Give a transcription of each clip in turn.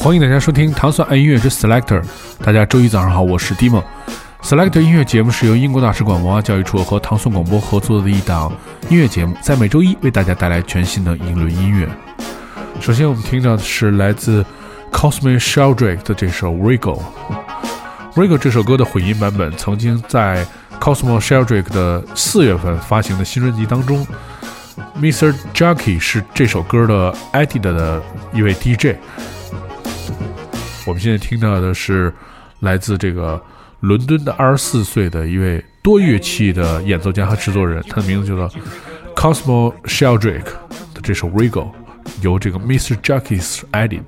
欢迎大家收听糖蒜爱音乐之 Selector。大家周一早上好，我是 Dimo。Selector 音乐节目是由英国大使馆文化教育处和糖蒜广播合作的一档音乐节目，在每周一为大家带来全新的英伦音乐。首先，我们听到的是来自 Cosmic Sheldrake 的这首《Regal》。《Regal》这首歌的混音版本曾经在 Cosmo Sheldrake 的四月份发行的新专辑当中。Mr. Jackie 是这首歌的 edit 的一位 DJ。我们现在听到的是来自这个伦敦的二十四岁的一位多乐器的演奏家和制作人，他的名字叫做 Cosmo Sheldrake 的这首《Regal》，由这个 Mr. Jackie edit。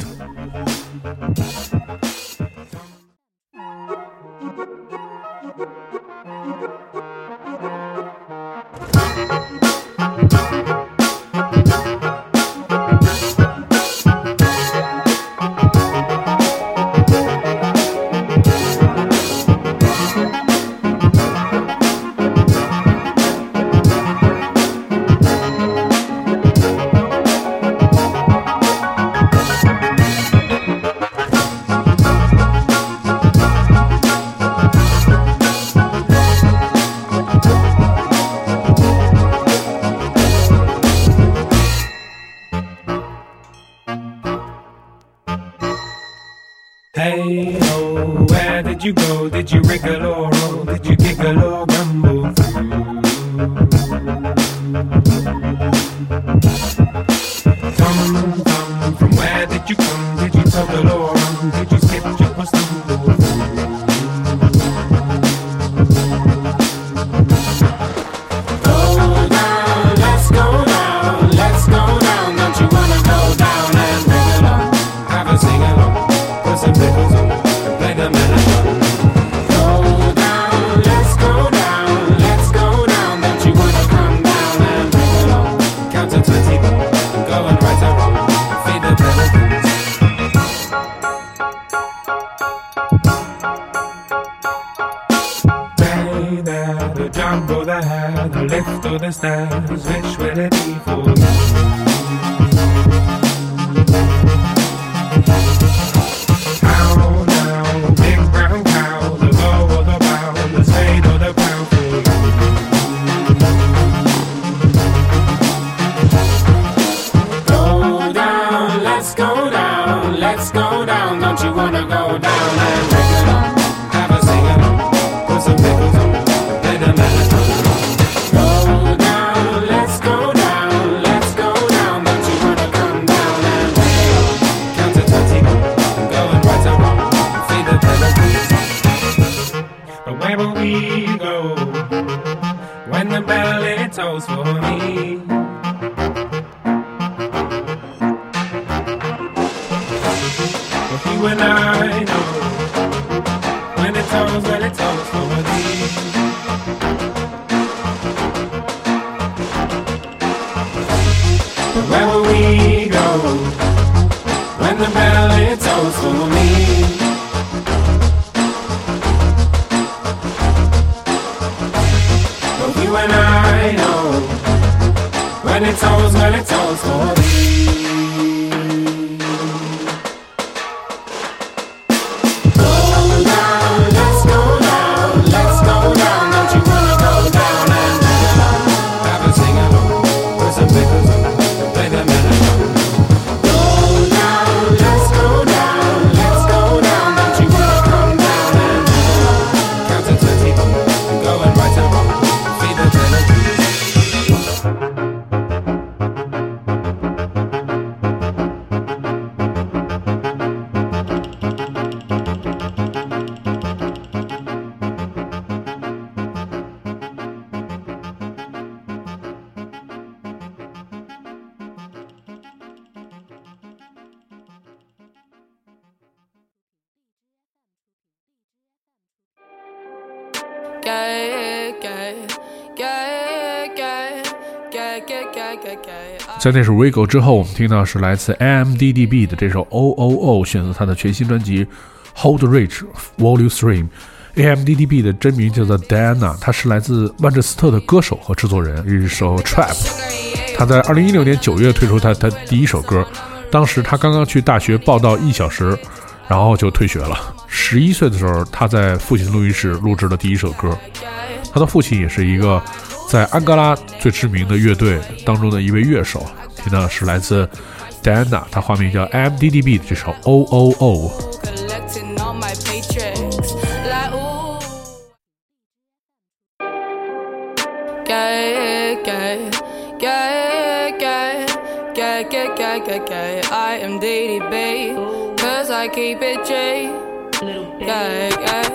Ho, where did you go? Did you wriggle or roll? Did you giggle or which will it be for where will we go when the bell it tolls for me? But you and I know when it tolls, when it tolls for thee. 在那首《Wiggle》之后，我们听到是来自 AMDDB 的这首《O O O》，选择他的全新专辑《Hold Rich Volume Three》。AMDDB 的真名叫做 Diana，他是来自曼彻斯特的歌手和制作人，一首 Trap。他在二零一六年九月推出他他第一首歌，当时他刚刚去大学报道一小时，然后就退学了。十一岁的时候，他在父亲录音室录制了第一首歌。他的父亲也是一个在安哥拉最知名的乐队当中的一位乐手，听到的是来自 Diana，他化名叫 M D D B 的这首 O O O。I am Diddy Bay, cause I keep it J. J. Gay, gay.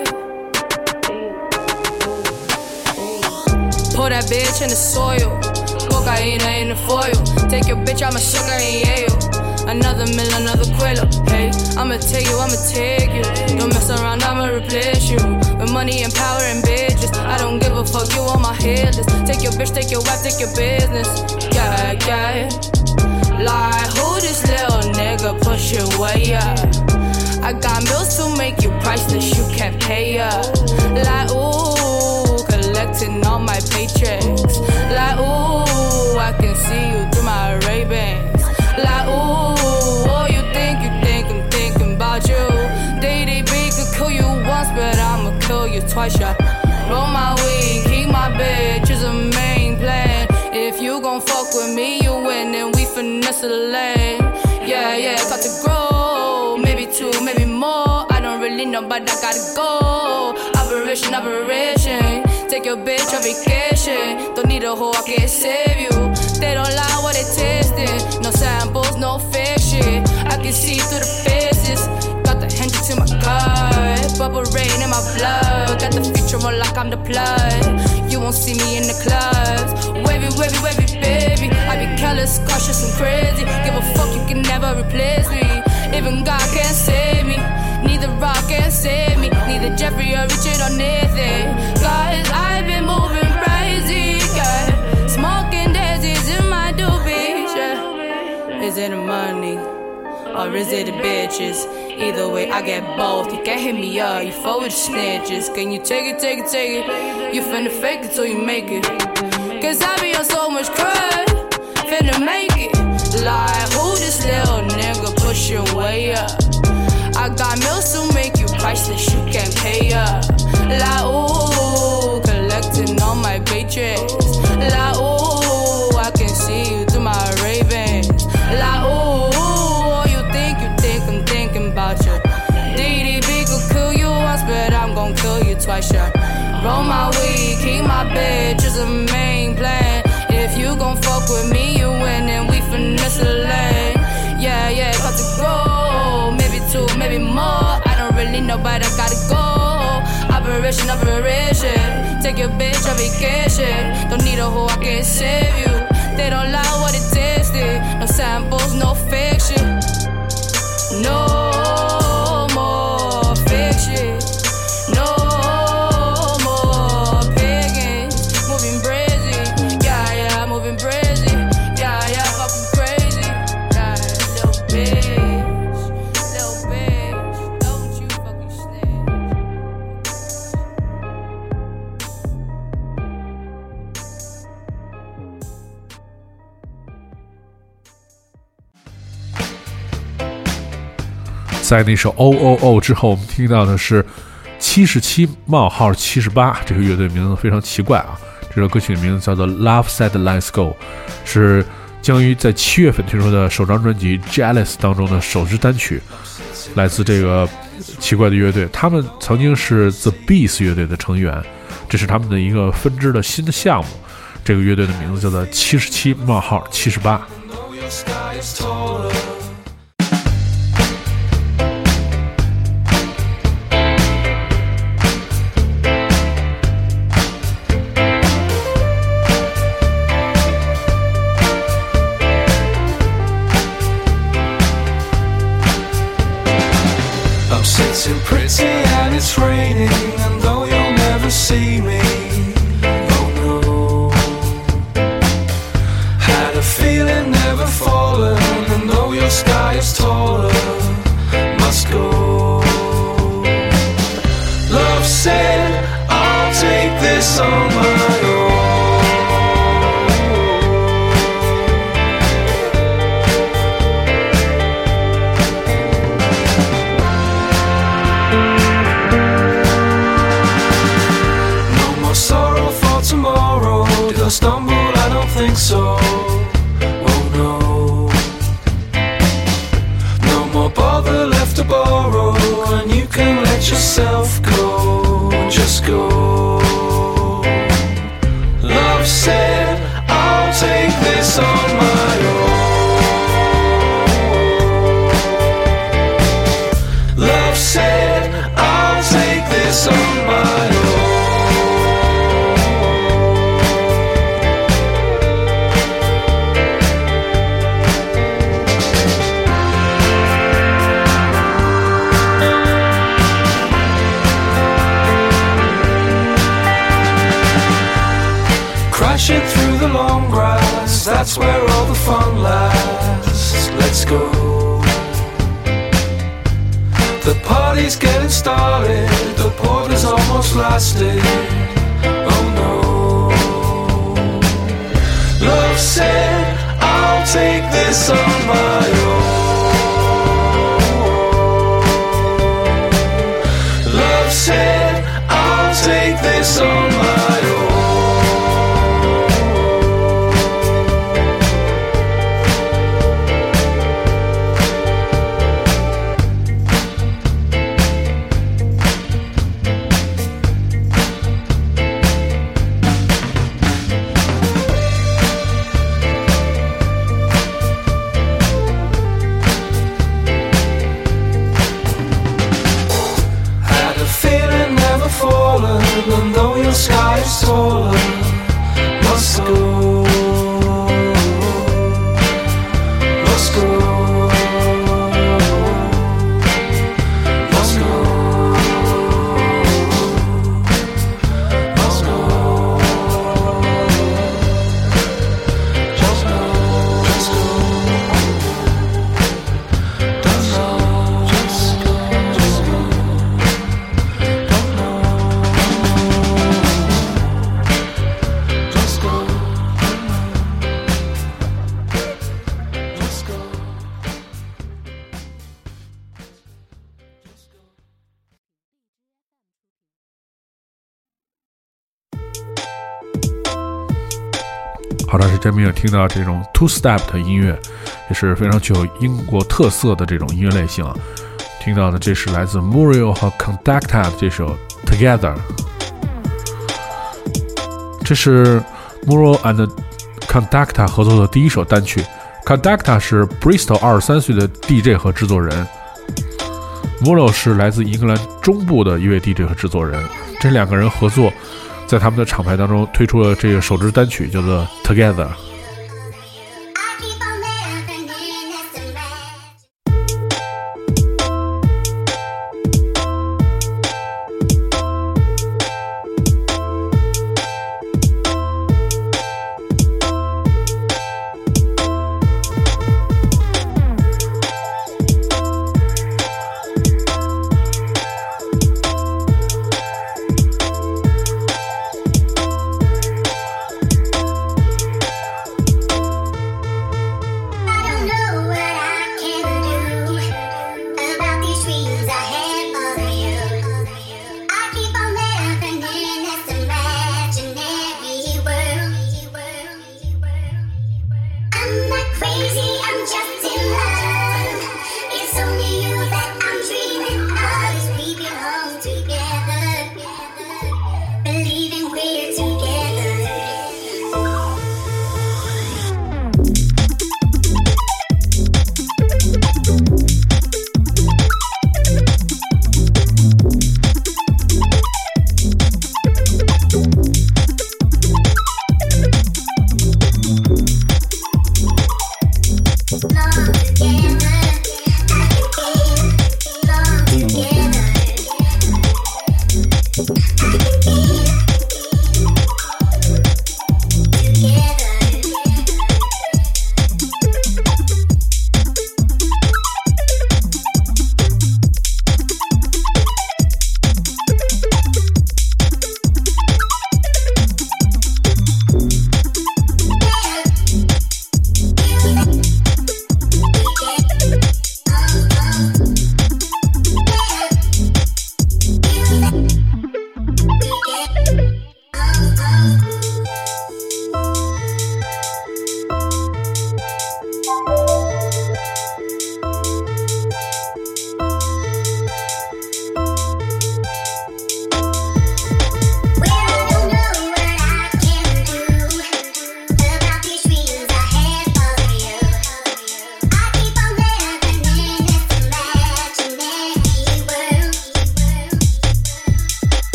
Pour that bitch in the soil. Cocaine in the foil. Take your bitch, I'm a sugar in Yale. Another mill, another quilla. Hey, I'ma take you, I'ma take you. Don't mess around, I'ma replace you. With money and power and bitches. I don't give a fuck, you on my hit list. Take your bitch, take your wife, take your business. Yeah, yeah. Like, who this little nigga push your way up? I got bills to make you priceless, you can't pay up. Like, ooh, collecting all my paychecks. Like, ooh, I can see you through my Ray-Bans. Like, ooh, oh, you think you think I'm thinking about you. DDB could kill you once, but I'ma kill you twice, yeah. Roll my weed, keep my bitch is a main plan. If you gon' fuck with me, you win, and we finesse the lane. Yeah, yeah, got to grow, but I gotta go. Operation, operation. Take your bitch on vacation. Don't need a hoe, I can't save you. They don't lie what they tasting. No samples, no shit. I can see through the faces. Got the Hendrix to my gut. Bubble rain in my blood. Got the future on like I'm the plug. You won't see me in the clubs. Wavy, wavy, wavy, baby. I be careless, cautious, and crazy. Give a fuck, you can never replace me. Even God can't save me. Neither rock can save me. Neither Jeffrey or Richard or Nathan. Cause I've been moving crazy. Yeah. Smoking daisies in my doobies. Yeah. Is it the money? Or is it the bitches? Either way, I get both. You can't hit me up, you fuck with snitches. Can you take it, take it, take it? You finna fake it till you make it. Cause I be on so much crud, Operation, operation. Take your bitch on vacation. Don't need a hoe, I can save you. They don't lie what it tasted. No samples, no fiction. No 在那首 O O O 之后，我们听到的是七十七冒号七十八这个乐队名字非常奇怪啊。这首歌曲的名字叫做《Love Said Let's Go》，是将于在七月份推出的首张专辑《Jealous》当中的首支单曲，来自这个奇怪的乐队。他们曾经是 The Bees 乐队的成员，这是他们的一个分支的新的项目。这个乐队的名字叫做七十七冒号七十八。I stay 好长时间没有听到这种 two step 的音乐，也是非常具有英国特色的这种音乐类型啊。听到的这是来自 Muriel 和 Conducta 的这首 Together，这是 Muriel and Conducta 合作的第一首单曲。Conducta 是 Bristol 二十三岁的 DJ 和制作人，Muriel 是来自英格兰中部的一位 DJ 和制作人。这两个人合作，在他们的厂牌当中推出了这个首支单曲，叫做 Together。Long together,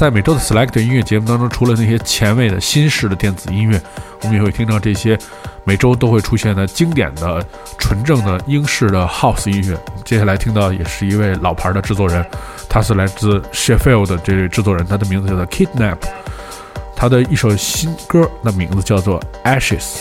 在每周的 Select 音乐节目当中，除了那些前卫的新式的电子音乐，我们也会听到这些每周都会出现的经典的纯正的英式的 House 音乐。接下来听到也是一位老牌的制作人，他是来自 Sheffield 的这位制作人，他的名字叫做 Kidnap，他的一首新歌的名字叫做 Ashes。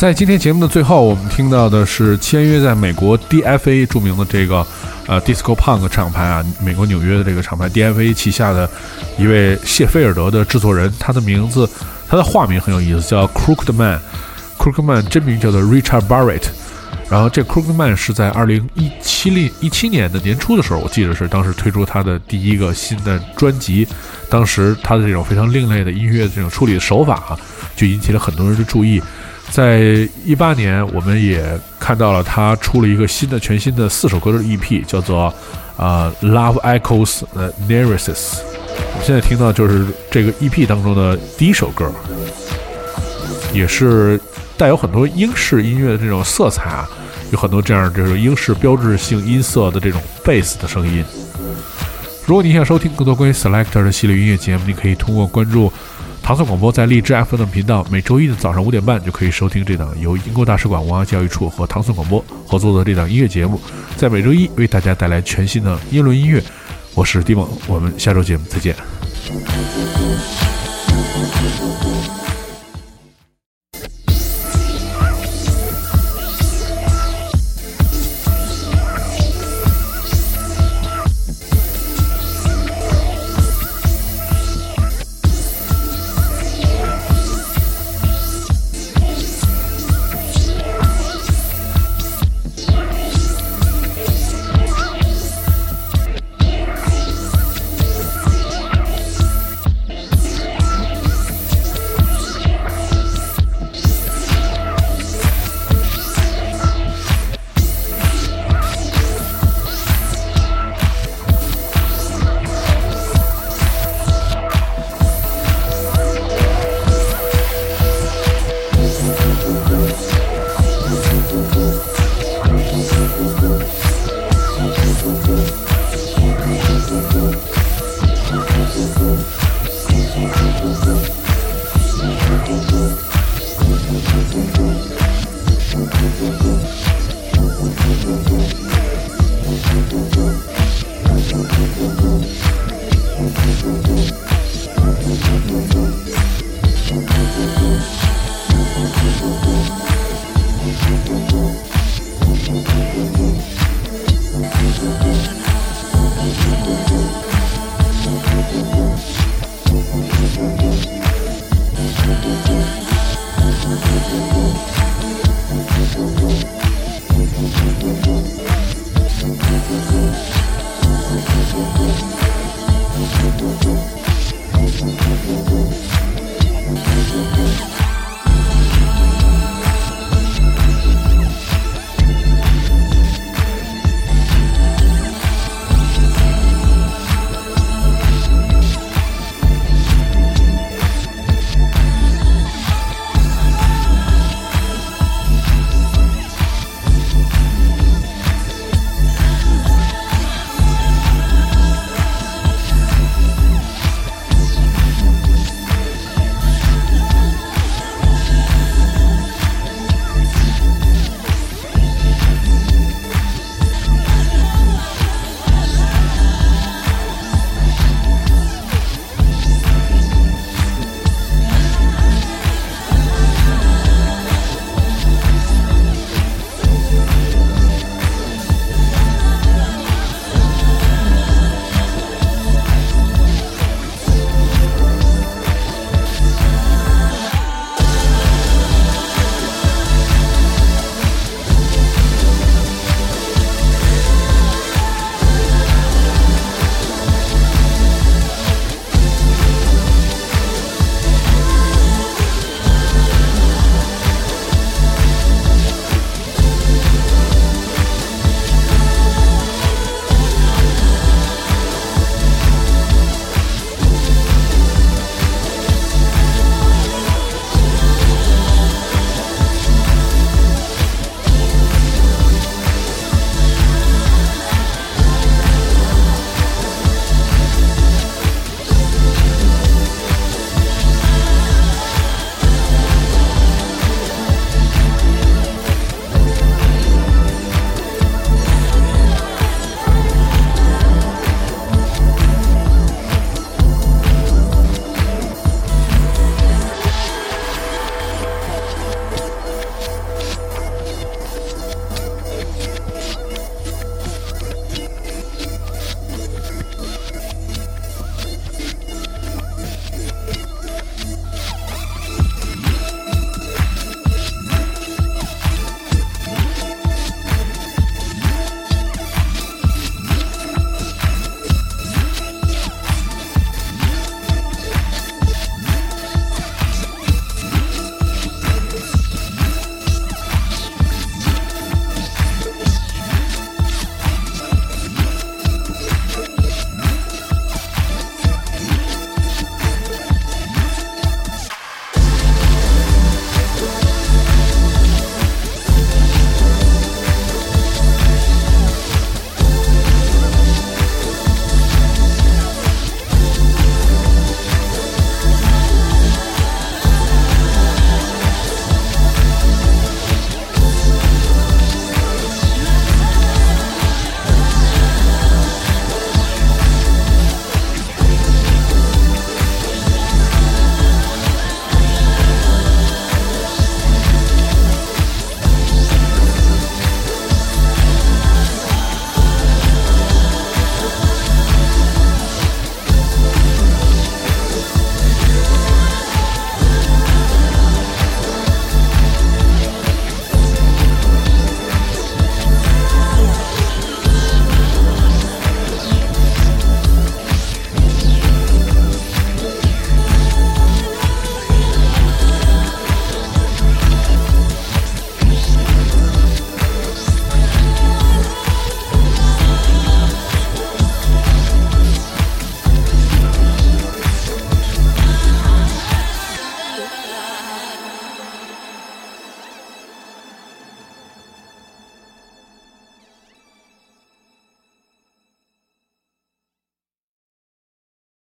在今天节目的最后，我们听到的是签约在美国 DFA 著名的这个呃 Disco Punk 厂牌啊，美国纽约的这个厂牌 DFA 旗下的一位谢菲尔德的制作人，他的名字，他的化名很有意思，叫 Crooked Man。Crooked Man 真名叫做 Richard Barrett。然后这 Crooked Man 是在二零一七零一七年的年初的时候，我记得是当时推出他的第一个新的专辑，当时他的这种非常另类的音乐的这种处理的手法啊，就引起了很多人的注意。在一八年，我们也看到了他出了一个新的、全新的四首歌的 EP，叫做呃《Love Echoes Neresis》。我们现在听到就是这个 EP 当中的第一首歌，也是带有很多英式音乐的这种色彩啊，有很多这样这种英式标志性音色的这种贝斯的声音。如果你想收听更多关于 Selector 的系列音乐节目，你可以通过关注唐宋广播在荔枝 FM 频道，每周一的早上五点半就可以收听这档由英国大使馆文化教育处和唐宋广播合作的这档音乐节目，在每周一为大家带来全新的英伦音乐。我是蒂蒙，我们下周节目再见。Thank